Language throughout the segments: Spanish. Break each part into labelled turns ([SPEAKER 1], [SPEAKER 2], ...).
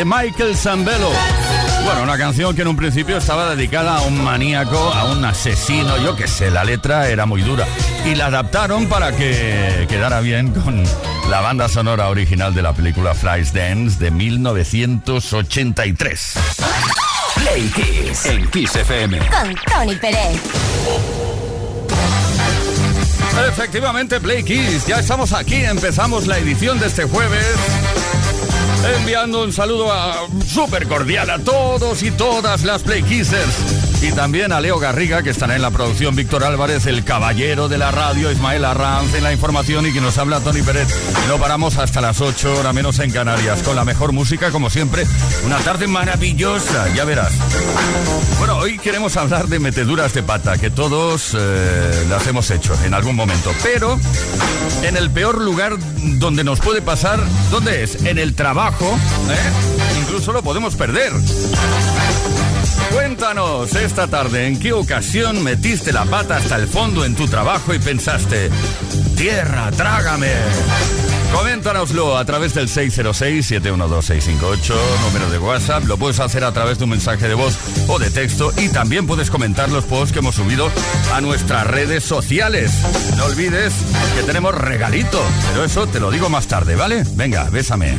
[SPEAKER 1] De Michael Zambello. Bueno, una canción que en un principio estaba dedicada a un maníaco, a un asesino, yo qué sé, la letra era muy dura. Y la adaptaron para que quedara bien con la banda sonora original de la película Flies Dance de 1983.
[SPEAKER 2] Play Kiss en Kiss FM.
[SPEAKER 3] Con Tony Pérez.
[SPEAKER 1] Efectivamente, Play Kiss, ya estamos aquí, empezamos la edición de este jueves enviando un saludo a, súper cordial a todos y todas las Play Kissers. Y también a Leo Garriga, que estará en la producción, Víctor Álvarez, el caballero de la radio, Ismael Arranz en la información y que nos habla Tony Pérez. No paramos hasta las 8, hora menos en Canarias, con la mejor música, como siempre. Una tarde maravillosa, ya verás. Bueno, hoy queremos hablar de meteduras de pata, que todos eh, las hemos hecho en algún momento. Pero en el peor lugar donde nos puede pasar, ¿dónde es? En el trabajo, ¿eh? Incluso lo podemos perder. Cuéntanos esta tarde en qué ocasión metiste la pata hasta el fondo en tu trabajo y pensaste, tierra, trágame.
[SPEAKER 4] Coméntanoslo a través del 606-712-658, número de WhatsApp. Lo puedes hacer a través de un mensaje de voz o de texto y también puedes comentar los posts que hemos subido a nuestras redes sociales. No olvides que tenemos regalito, pero eso te lo digo más tarde, ¿vale? Venga, bésame.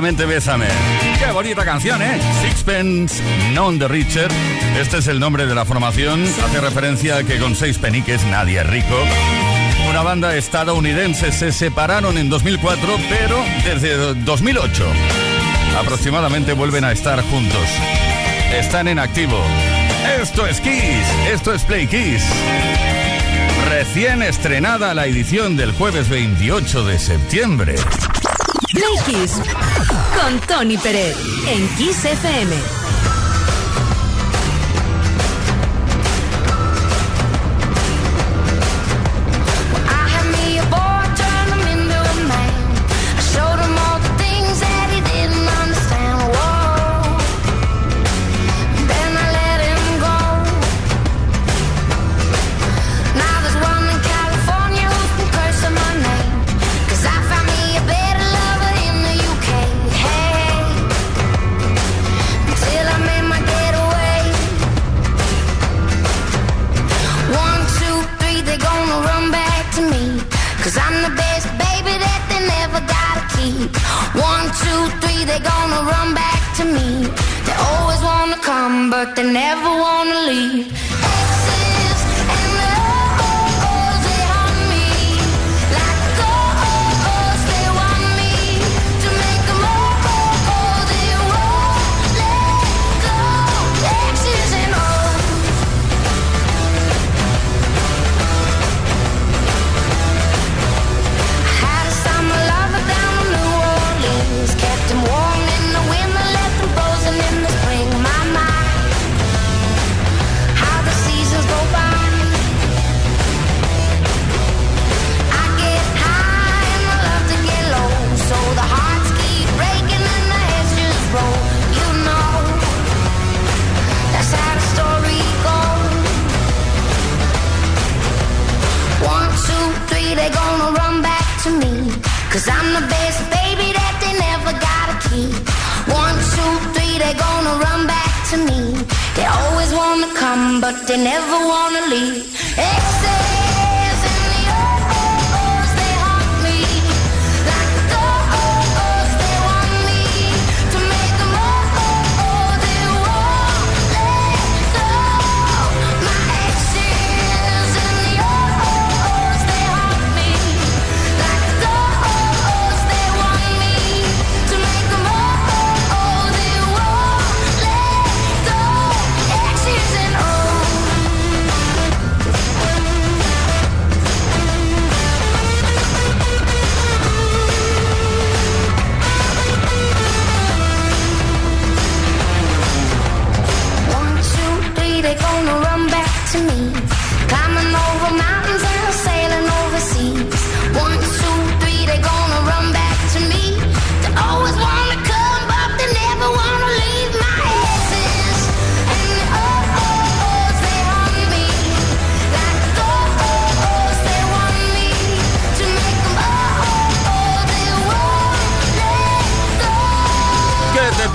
[SPEAKER 4] Bésame. Qué bonita canción, ¿eh? Sixpence Non the Richer. Este es el nombre de la formación. Hace referencia a que con seis peniques nadie es rico. Una banda estadounidense se separaron en 2004, pero desde 2008 aproximadamente vuelven a estar juntos. Están en activo. Esto es Kiss, esto es Play Kiss. Recién estrenada la edición del jueves 28 de septiembre.
[SPEAKER 5] Play con Tony Pérez en Kiss FM.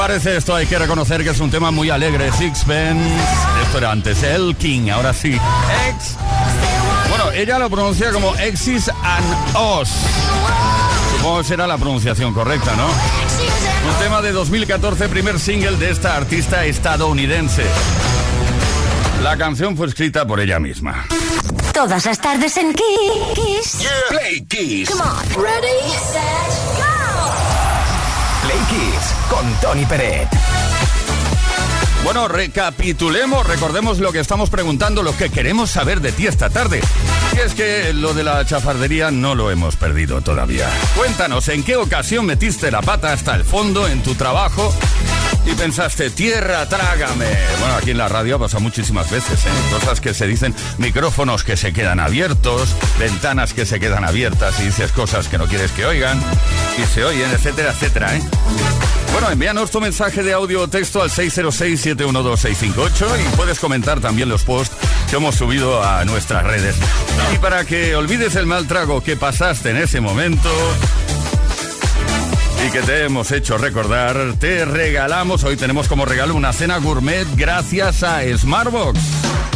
[SPEAKER 1] Parece esto? Hay que reconocer que es un tema muy alegre. Sixpence. Esto era antes. El King. Ahora sí. Ex. Bueno, ella lo pronuncia como Exis and Os. Supongo que será la pronunciación correcta, ¿no? Un tema de 2014, primer single de esta artista estadounidense. La canción fue escrita por ella misma.
[SPEAKER 3] Todas las tardes en Kiss.
[SPEAKER 2] Play Kiss.
[SPEAKER 3] Come on. Ready, set,
[SPEAKER 2] Tony Peret.
[SPEAKER 1] Bueno, recapitulemos, recordemos lo que estamos preguntando, lo que queremos saber de ti esta tarde. Y es que lo de la chafardería no lo hemos perdido todavía. Cuéntanos, ¿en qué ocasión metiste la pata hasta el fondo en tu trabajo y pensaste, tierra, trágame? Bueno, aquí en la radio pasa muchísimas veces, ¿eh? Cosas que se dicen, micrófonos que se quedan abiertos, ventanas que se quedan abiertas y dices cosas que no quieres que oigan y se oyen, etcétera, etcétera, ¿eh? Bueno, envíanos tu mensaje de audio o texto al 606-712-658 y puedes comentar también los posts que hemos subido a nuestras redes. Y para que olvides el mal trago que pasaste en ese momento y que te hemos hecho recordar, te regalamos, hoy tenemos como regalo una cena gourmet gracias a Smartbox.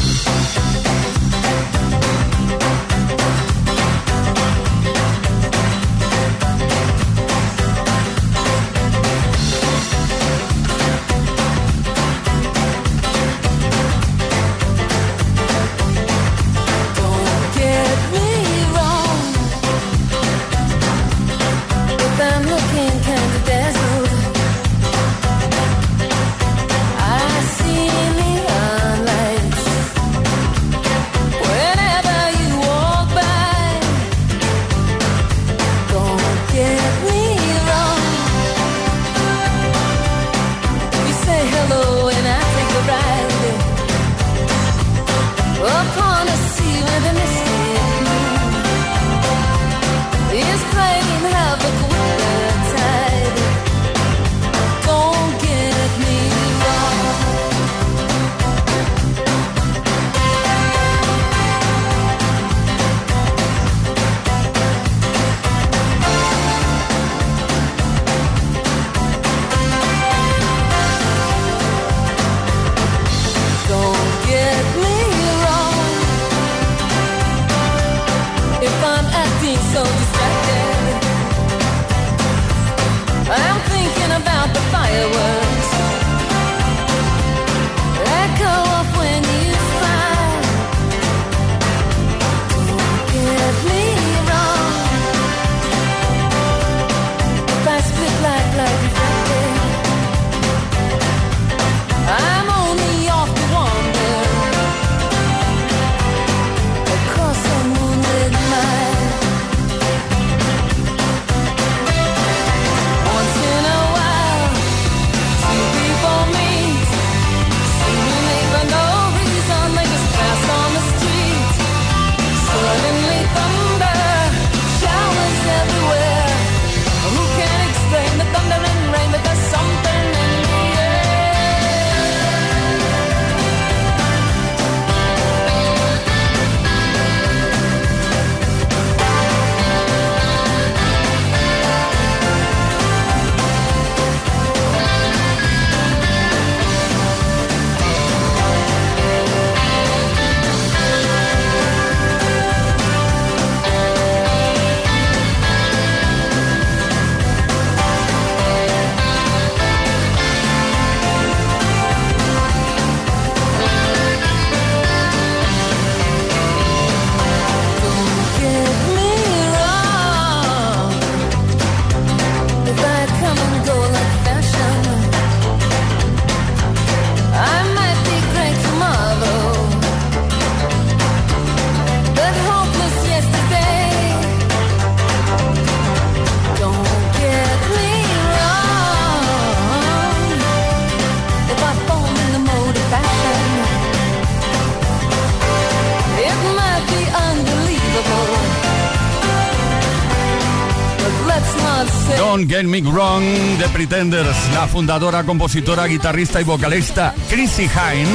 [SPEAKER 1] Don't Get Me Wrong de Pretenders. La fundadora, compositora, guitarrista y vocalista Chrissy Hine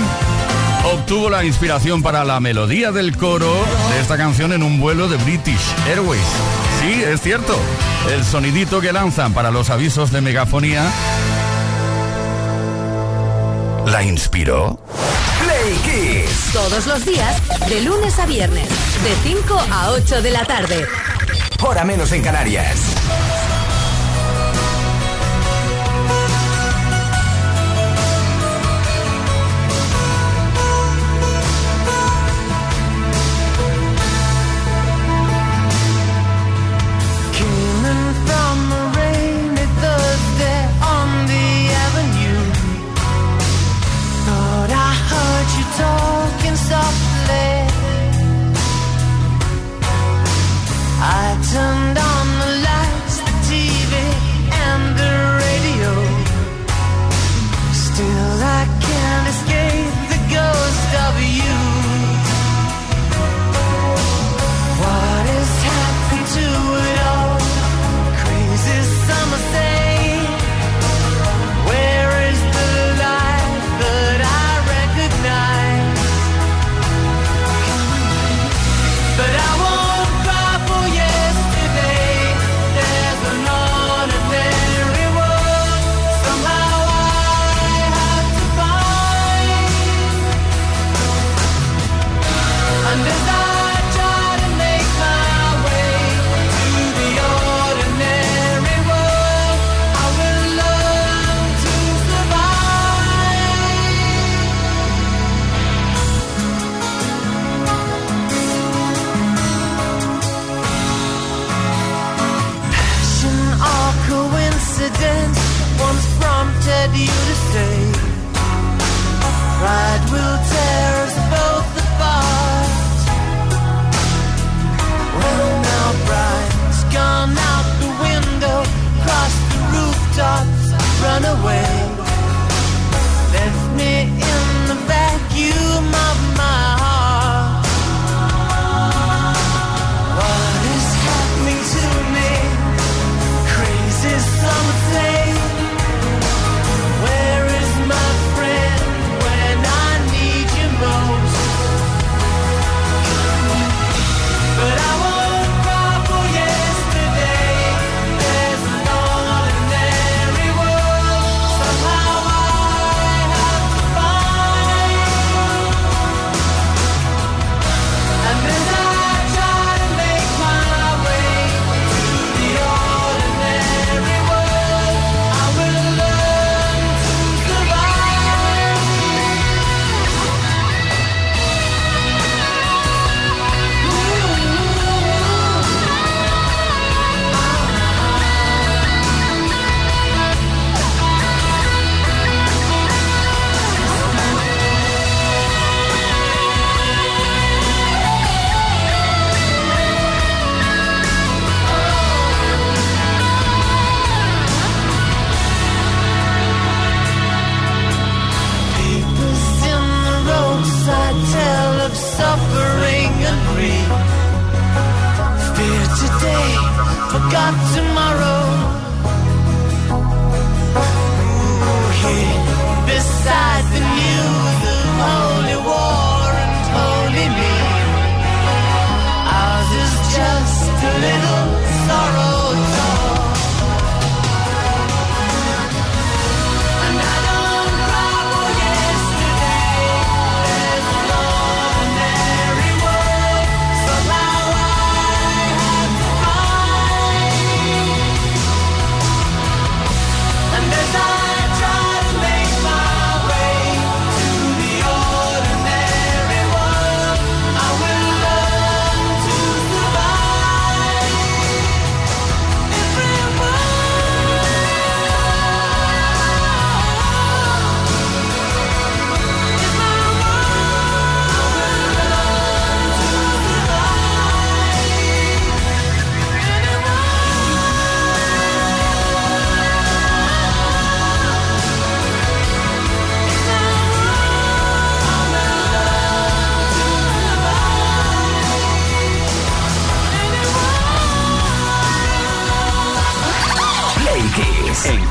[SPEAKER 1] obtuvo la inspiración para la melodía del coro de esta canción en un vuelo de British Airways. Sí, es cierto. El sonidito que lanzan para los avisos de megafonía la inspiró.
[SPEAKER 2] Play Kiss.
[SPEAKER 5] Todos los días, de lunes a viernes, de 5 a 8 de la tarde.
[SPEAKER 2] Hora menos en Canarias.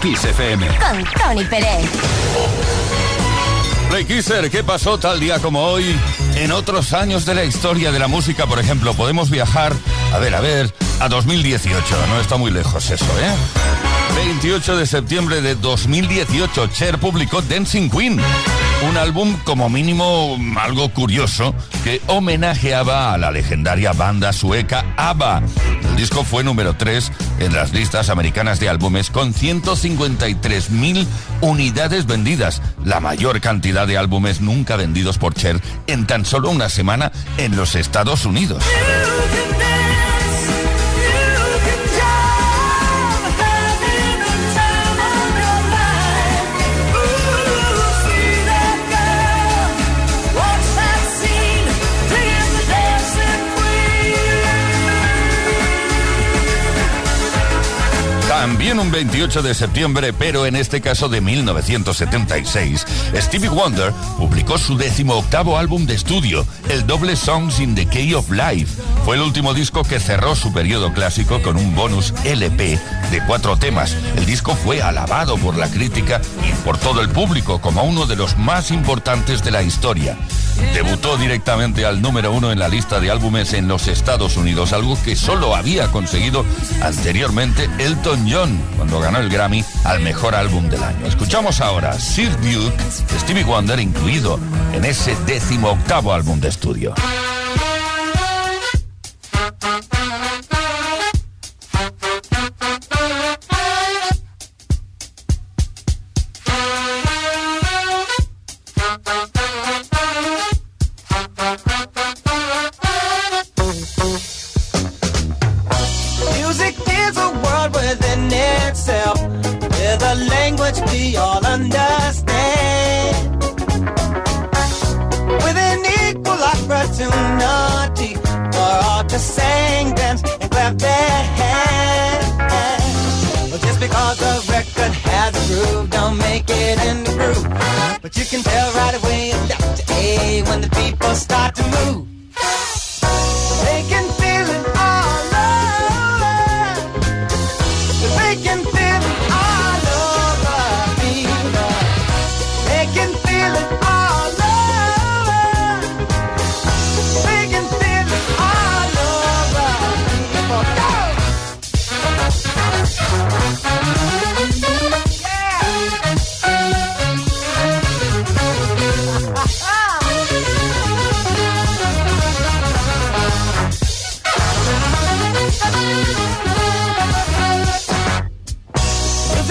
[SPEAKER 2] Kiss FM.
[SPEAKER 3] Con Tony Pérez.
[SPEAKER 1] Play Kisser, ¿qué pasó tal día como hoy? En otros años de la historia de la música, por ejemplo, podemos viajar, a ver, a ver, a 2018. No está muy lejos eso, ¿eh? 28 de septiembre de 2018, Cher publicó Dancing Queen un álbum como mínimo algo curioso que homenajeaba a la legendaria banda sueca ABBA. El disco fue número 3 en las listas americanas de álbumes con 153.000 unidades vendidas, la mayor cantidad de álbumes nunca vendidos por Cher en tan solo una semana en los Estados Unidos. También un 28 de septiembre, pero en este caso de 1976, Stevie Wonder publicó su décimo octavo álbum de estudio, el doble Songs in the Key of Life. Fue el último disco que cerró su periodo clásico con un bonus LP de cuatro temas. El disco fue alabado por la crítica y por todo el público como uno de los más importantes de la historia. Debutó directamente al número uno en la lista de álbumes en los Estados Unidos, algo que solo había conseguido anteriormente Elton John cuando ganó el Grammy al mejor álbum del año. Escuchamos ahora Sir Duke, Stevie Wonder incluido en ese décimo octavo álbum de estudio.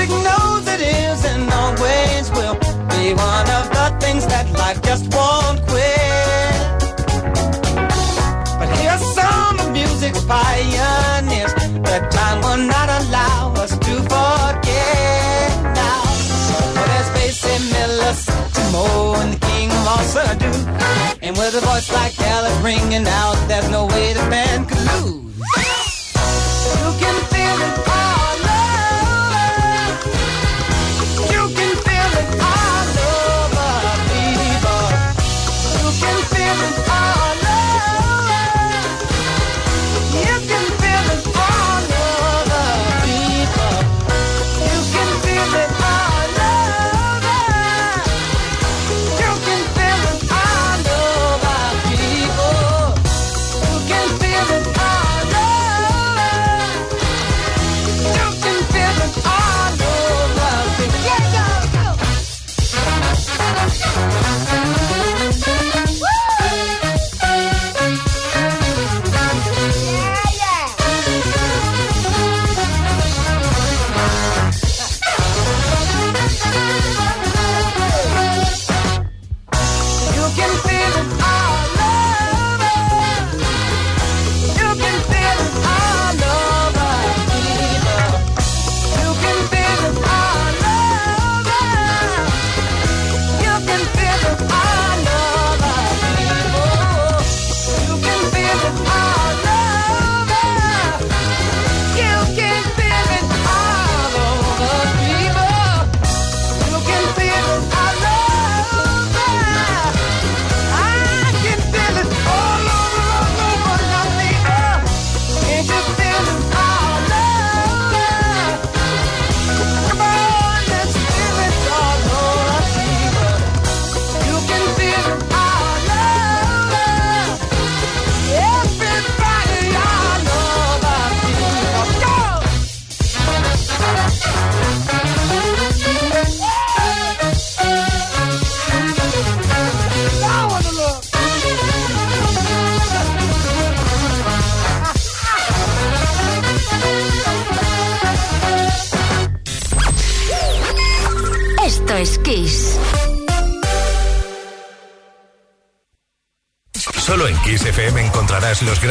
[SPEAKER 6] music knows it is and always
[SPEAKER 7] will be one of the things that life just won't quit. But here's some of music's pioneers that time will not allow us to forget now. Well, there's Basie Miller, Timo, and the King of all Sadu. And with a voice like Gallup ringing out, there's no way the band could lose.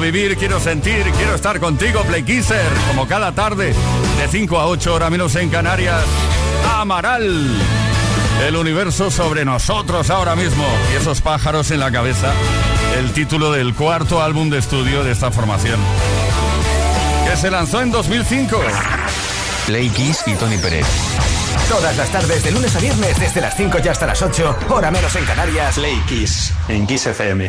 [SPEAKER 1] Vivir, quiero sentir, quiero estar contigo, Play Kisser, como cada tarde, de 5 a 8 horas menos en Canarias. Amaral. El universo sobre nosotros ahora mismo y esos pájaros en la cabeza. El título del cuarto álbum de estudio de esta formación. Que se lanzó en 2005.
[SPEAKER 8] Play Kiss y Tony Pérez.
[SPEAKER 6] Todas las tardes, de lunes a viernes, desde las 5 y hasta las 8, hora menos en Canarias.
[SPEAKER 8] Play Kiss, en Kiss FM.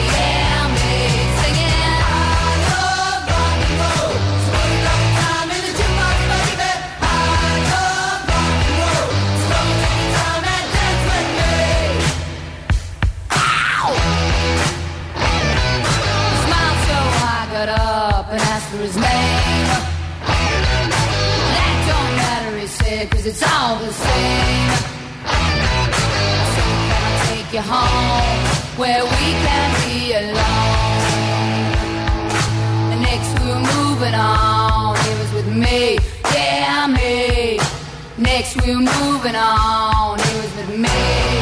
[SPEAKER 9] said, cause it's all the same. Said, can I take you home where we can be alone? Next we were moving on, he was with me, yeah, me. Next we were moving on, he was with me,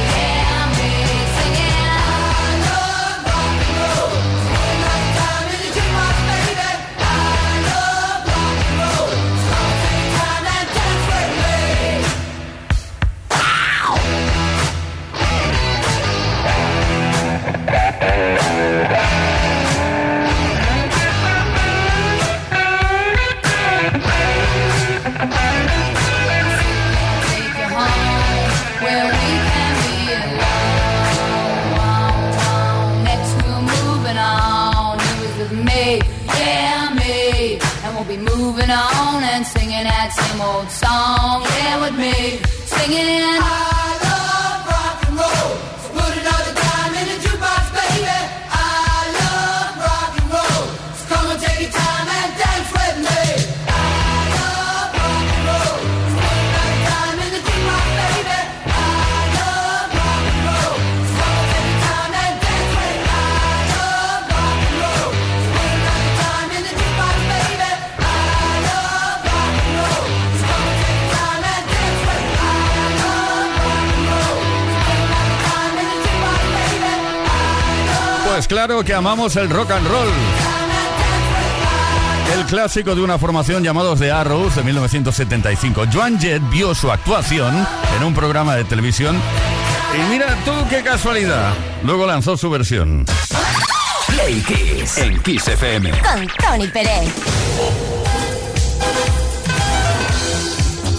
[SPEAKER 9] that same old song, yeah, with me. Singing.
[SPEAKER 1] Pues claro que amamos el rock and roll. El clásico de una formación llamados The Arrows de 1975. Joan Jett vio su actuación en un programa de televisión y mira tú qué casualidad. Luego lanzó su versión.
[SPEAKER 2] Play Kiss en Kiss FM.
[SPEAKER 3] Con Tony Pérez.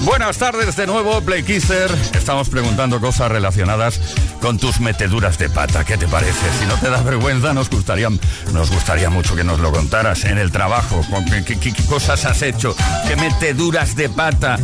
[SPEAKER 1] Buenas tardes de nuevo, Play Kisser. Estamos preguntando cosas relacionadas con tus meteduras de pata. ¿Qué te parece? Si no te da vergüenza, nos gustaría, nos gustaría mucho que nos lo contaras en el trabajo. con ¿Qué, qué- qué cosas has hecho? ¿Qué meteduras de pata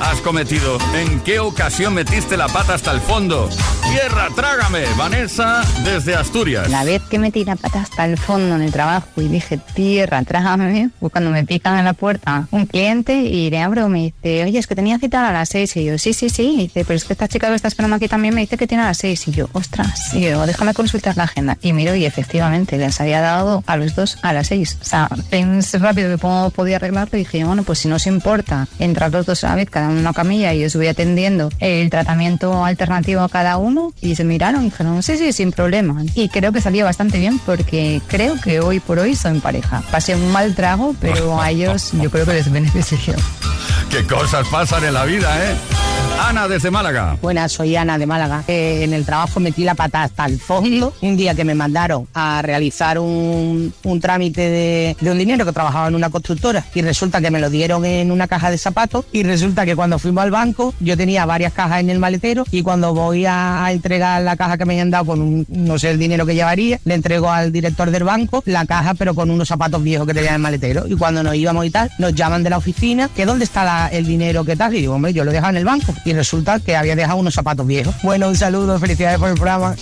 [SPEAKER 1] has cometido? ¿En qué ocasión metiste la pata hasta el fondo? Tierra, trágame. Vanessa, desde Asturias.
[SPEAKER 10] La vez que metí la pata hasta el fondo en el trabajo y dije, tierra, trágame, cuando me pican en la puerta un cliente y le abro me dice, oye, es que tenía cita a las seis. Y yo, sí, sí, sí. Y dice, pero es que esta chica que está esperando aquí también me dice que tiene a las seis. Y yo, ostras. Y yo, déjame consultar la agenda. Y miro y efectivamente les había dado a los dos a las seis. O sea, pensé rápido que podía arreglarlo y dije, bueno, pues si no os importa, entrar los dos a la vez, uno en una camilla y os voy atendiendo el tratamiento alternativo a cada uno. Y se miraron y dijeron, sí, sí, sin problema. Y creo que salió bastante bien porque creo que hoy por hoy son pareja. Pasé un mal trago, pero a ellos yo creo que les benefició.
[SPEAKER 1] Qué cosas pasan en la vida, ¿eh? Ana, desde Málaga.
[SPEAKER 11] Buenas, soy Ana de Málaga. Eh, en el trabajo metí la pata hasta el fondo. Un día que me mandaron a realizar un, un trámite de, de un dinero que trabajaba en una constructora y resulta que me lo dieron en una caja de zapatos y resulta que cuando fuimos al banco yo tenía varias cajas en el maletero y cuando voy a, a entregar la caja que me habían dado con un, no sé el dinero que llevaría, le entrego al director del banco la caja pero con unos zapatos viejos que tenía en el maletero y cuando nos íbamos y tal nos llaman de la oficina que dónde está la- el dinero que tal y digo hombre yo lo he dejado en el banco y resulta que había dejado unos zapatos viejos. Bueno, un saludo, felicidades por el programa.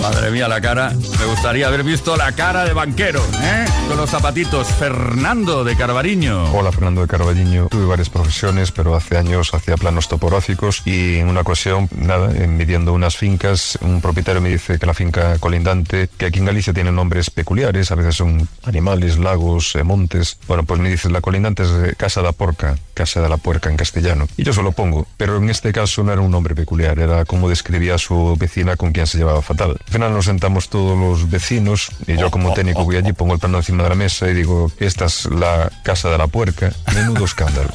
[SPEAKER 1] Madre mía, la cara. Me gustaría haber visto la cara de banquero, ¿eh? Con los zapatitos. Fernando de Carvariño.
[SPEAKER 12] Hola, Fernando de Carballiño. Tuve varias profesiones, pero hace años hacía planos topográficos y en una ocasión, nada, eh, midiendo unas fincas, un propietario me dice que la finca colindante, que aquí en Galicia tiene nombres peculiares, a veces son animales, lagos, eh, montes. Bueno, pues me dice, la colindante es de Casa da Porca, Casa de la Puerca en castellano. Y yo se lo pongo, pero en este caso no era un nombre peculiar, era como describía su vecina con quien se llevaba fatal. Al final nos sentamos todos los vecinos y yo como técnico voy allí, pongo el plano encima de la mesa y digo, esta es la casa de la puerca. Menudo escándalo.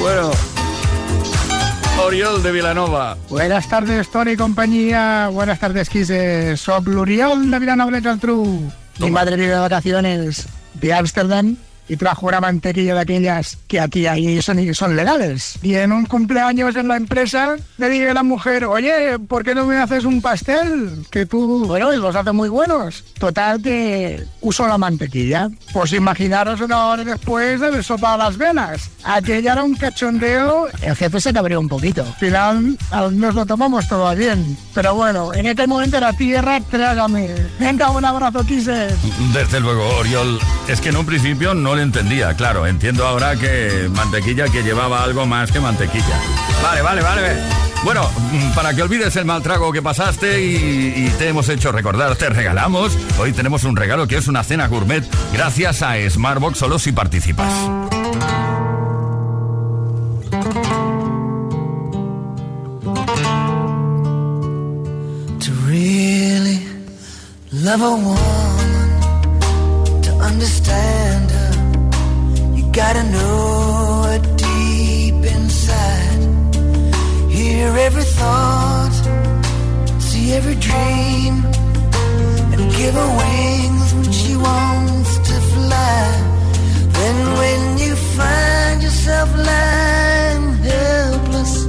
[SPEAKER 1] Bueno. Oriol de Vilanova.
[SPEAKER 13] Buenas tardes, Tony y compañía. Buenas tardes, Quise. Soy L'Oriol de Vilanova de Geltrú. Mi madre vive de vacaciones de Ámsterdam y trajo una mantequilla de aquellas que aquí hay son, son legales. Y en un cumpleaños en la empresa le dije a la mujer, oye, ¿por qué no me haces un pastel? Que tú, bueno, los hace muy buenos. Total que uso la mantequilla. Pues imaginaros una hora después de haber sopado las velas. Aquella era un cachondeo.
[SPEAKER 14] El jefe se cabreó un poquito.
[SPEAKER 13] Al final nos lo tomamos todo bien. Pero bueno, en este momento la tierra, trágame. Venga, un abrazo, Kisses.
[SPEAKER 1] Desde luego, Oriol, es que en un principio no le entendía, claro. Entiendo ahora que mantequilla que llevaba algo más que mantequilla. Vale, vale, vale. Bueno, mm, para que olvides el mal trago que pasaste y, te hemos hecho recordar, te regalamos. Hoy tenemos un regalo que es una cena gourmet gracias a Smartbox solo si participas.
[SPEAKER 2] Gotta know her deep inside. Hear every thought, see every dream, and give her wings when she wants to fly. Then when you find yourself lying helpless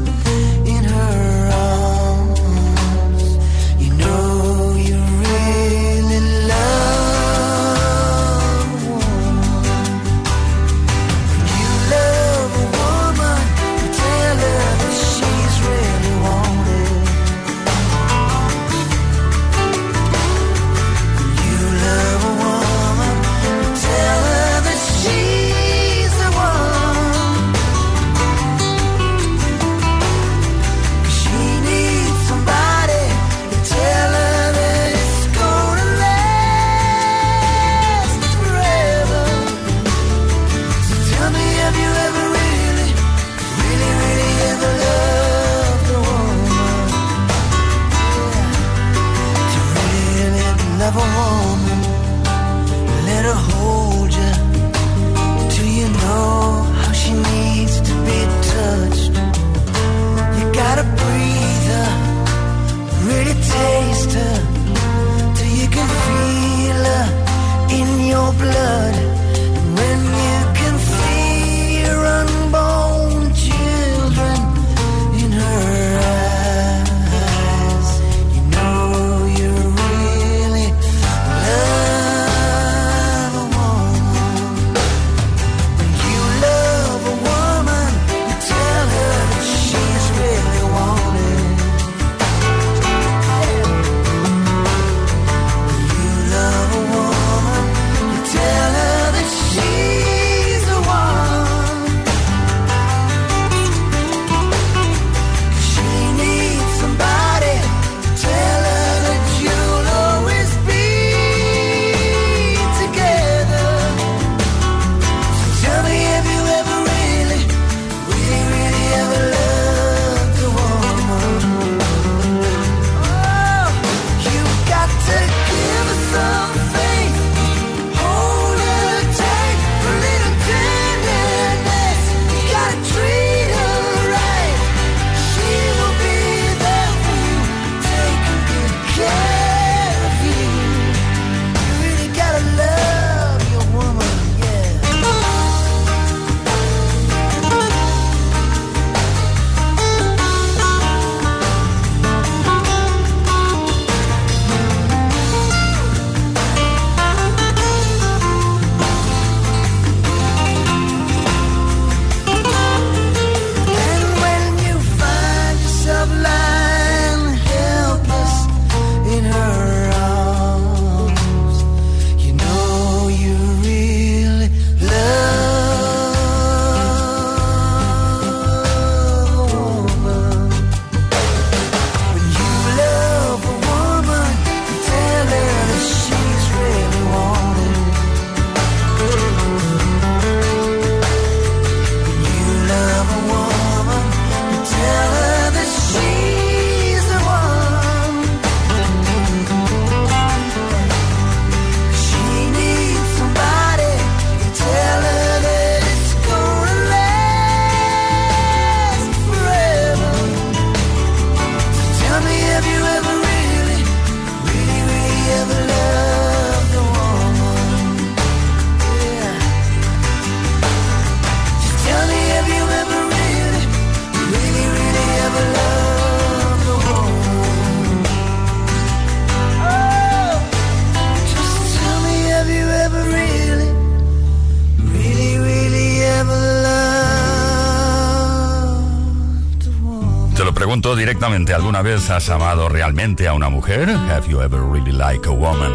[SPEAKER 1] directamente, ¿alguna vez has amado realmente a una mujer? Have you ever really liked a woman?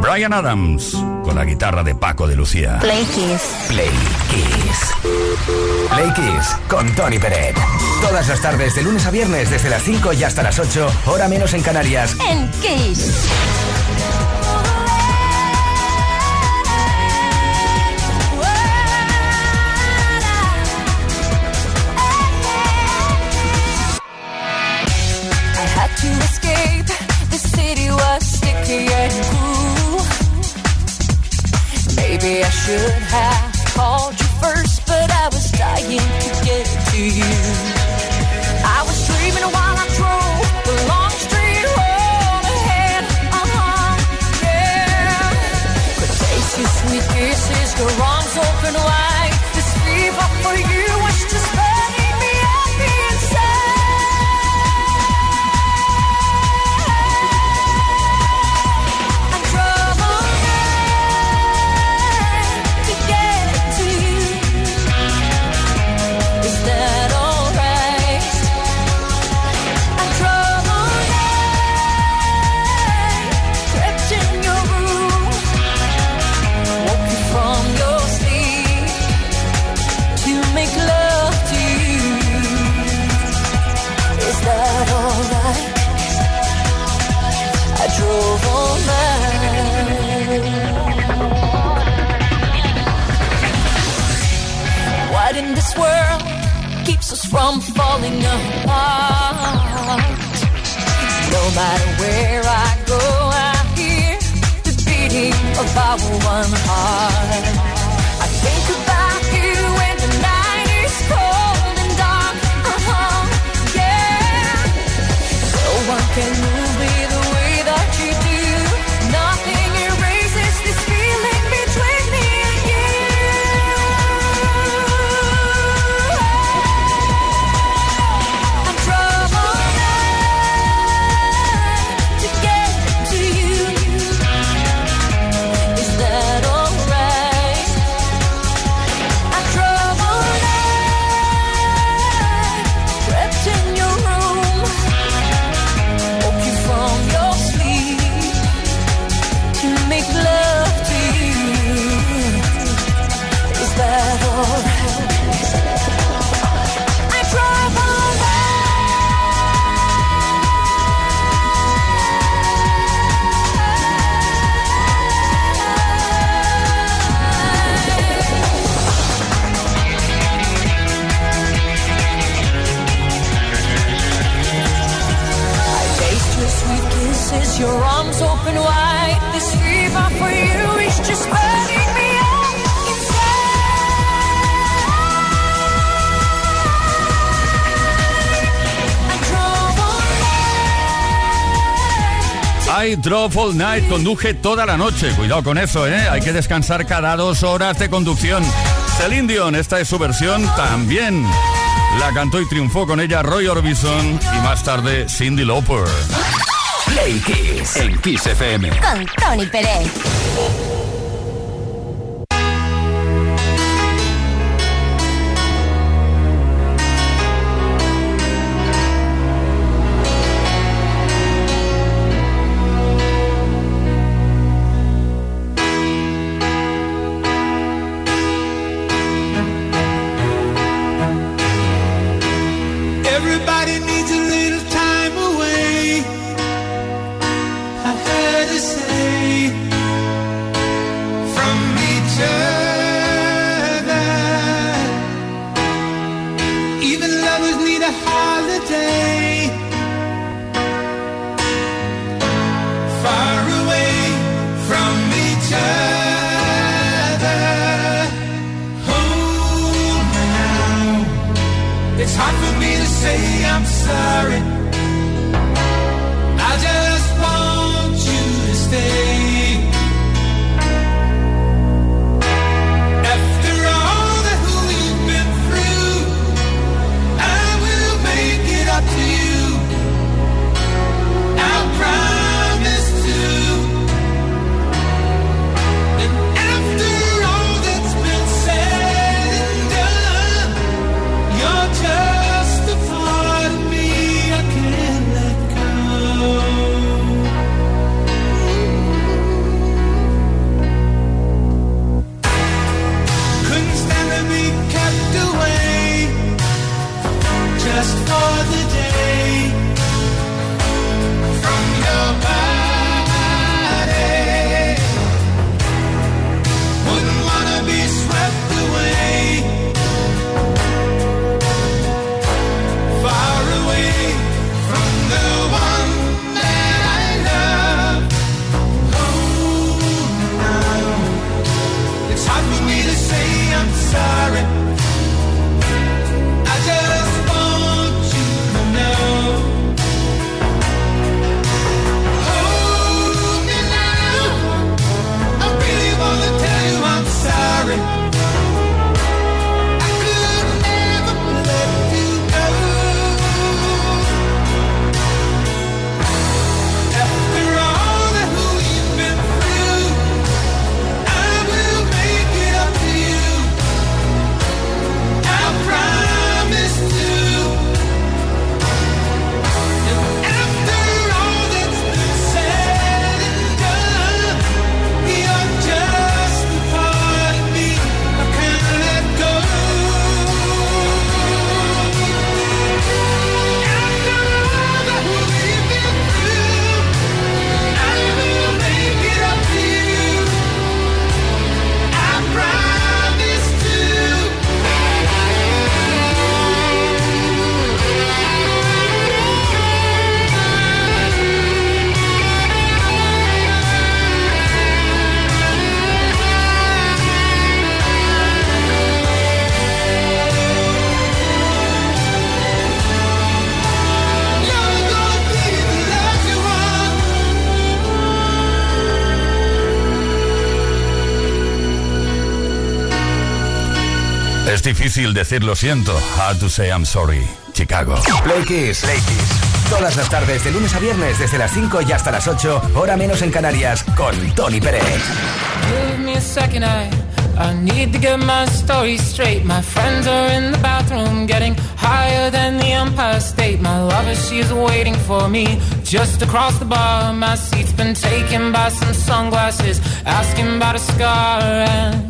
[SPEAKER 1] Brian Adams, con la guitarra de Paco de Lucía.
[SPEAKER 3] Play Kiss.
[SPEAKER 6] Play Kiss. Play Kiss, con Tony Peret. Todas las tardes, de lunes a viernes, desde las 5 y hasta las 8, hora menos en Canarias.
[SPEAKER 3] En Kiss.
[SPEAKER 15] should have. No matter where I go, I hear the beating of our one heart. I All Night,
[SPEAKER 1] conduje toda la noche. Cuidado con eso, ¿eh? Hay que descansar cada dos horas de conducción. Celine Dion, esta es su versión también. La cantó y triunfó con ella Roy Orbison y más tarde Cindy Lauper.
[SPEAKER 6] Play Kiss en Kiss FM.
[SPEAKER 3] Con Tony Pérez.
[SPEAKER 1] Difícil decir lo siento. Hard to say I'm sorry. Chicago.
[SPEAKER 6] Play Kiss. Play Kiss. Todas las tardes, de lunes a viernes, desde las 5 y hasta las 8, hora menos en Canarias, con Tony Pérez.
[SPEAKER 15] Give me a second, I, I need to get my story straight. My friends are in the bathroom, getting higher than the Empire State. My lover, she's waiting for me just across the bar. My seat's been taken by some sunglasses, asking about a scar. And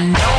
[SPEAKER 15] I know